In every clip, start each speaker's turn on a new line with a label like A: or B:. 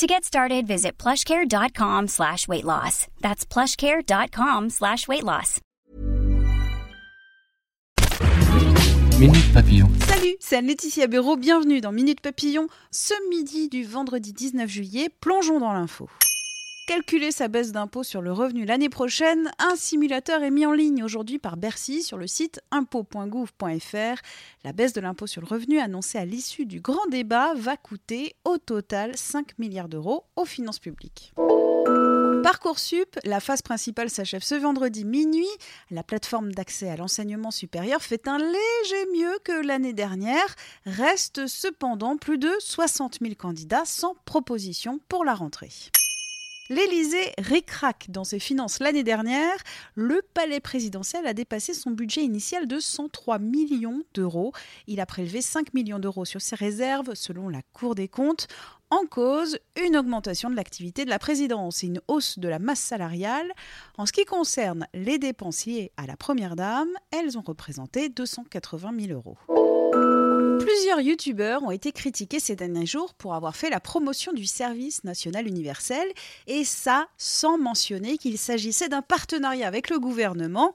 A: To get started, visit plushcare.com slash weight loss. That's plushcare.com slash weight loss.
B: Minute Papillon.
C: Salut, c'est Anne-Laetitia Béraud, bienvenue dans Minute Papillon. Ce midi du vendredi 19 juillet, plongeons dans l'info calculer sa baisse d'impôt sur le revenu l'année prochaine, un simulateur est mis en ligne aujourd'hui par Bercy sur le site impôt.gouv.fr. La baisse de l'impôt sur le revenu annoncée à l'issue du grand débat va coûter au total 5 milliards d'euros aux finances publiques. Parcoursup, la phase principale s'achève ce vendredi minuit. La plateforme d'accès à l'enseignement supérieur fait un léger mieux que l'année dernière. Reste cependant plus de 60 000 candidats sans proposition pour la rentrée. L'Élysée ricraque dans ses finances l'année dernière. Le palais présidentiel a dépassé son budget initial de 103 millions d'euros. Il a prélevé 5 millions d'euros sur ses réserves, selon la Cour des comptes. En cause, une augmentation de l'activité de la présidence et une hausse de la masse salariale. En ce qui concerne les dépenses liées à la Première Dame, elles ont représenté 280 000 euros. Plusieurs youtubeurs ont été critiqués ces derniers jours pour avoir fait la promotion du service national universel, et ça sans mentionner qu'il s'agissait d'un partenariat avec le gouvernement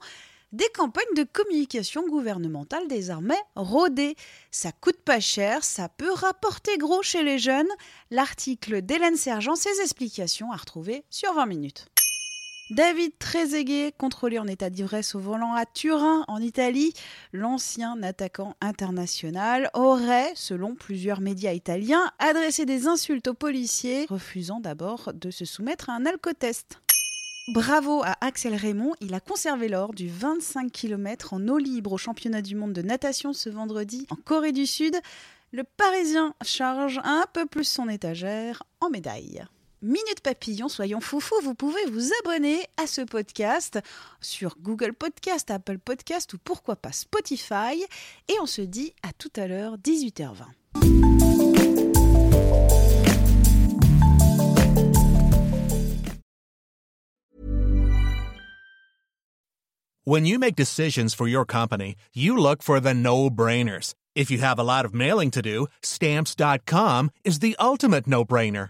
C: des campagnes de communication gouvernementale désormais rodées. Ça coûte pas cher, ça peut rapporter gros chez les jeunes. L'article d'Hélène Sergent, ses explications à retrouver sur 20 minutes. David Trezeguet, contrôlé en état d'ivresse au volant à Turin, en Italie, l'ancien attaquant international aurait, selon plusieurs médias italiens, adressé des insultes aux policiers, refusant d'abord de se soumettre à un alcotest. Bravo à Axel Raymond, il a conservé l'or du 25 km en eau libre au championnat du monde de natation ce vendredi en Corée du Sud. Le Parisien charge un peu plus son étagère en médaille. Minute Papillon, soyons foufous, vous pouvez vous abonner à ce podcast sur Google Podcast, Apple Podcast ou pourquoi pas Spotify. Et on se dit à tout à l'heure, 18h20.
D: When you make decisions for your company, you look for the no-brainers. If you have a lot of mailing to do, stamps.com is the ultimate no-brainer.